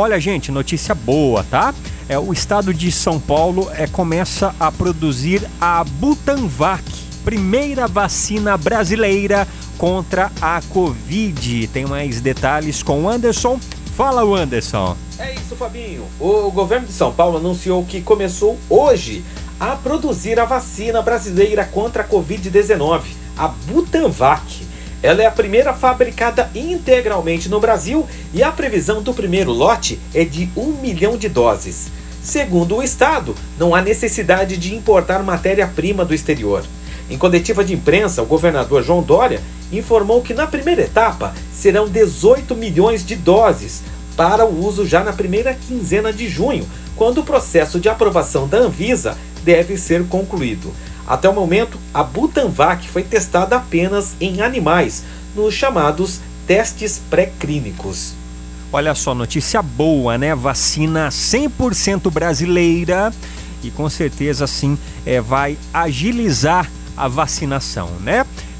Olha, gente, notícia boa, tá? É, o estado de São Paulo é, começa a produzir a Butanvac, primeira vacina brasileira contra a Covid. Tem mais detalhes com o Anderson. Fala, o Anderson. É isso, Fabinho. O governo de São Paulo anunciou que começou hoje a produzir a vacina brasileira contra a Covid-19, a Butanvac. Ela é a primeira fabricada integralmente no Brasil e a previsão do primeiro lote é de um milhão de doses. Segundo o Estado, não há necessidade de importar matéria-prima do exterior. Em coletiva de imprensa, o governador João Dória informou que na primeira etapa serão 18 milhões de doses para o uso já na primeira quinzena de junho, quando o processo de aprovação da Anvisa deve ser concluído. Até o momento, a Butanvac foi testada apenas em animais, nos chamados testes pré-clínicos. Olha só, notícia boa, né? Vacina 100% brasileira e com certeza sim é, vai agilizar a vacinação, né?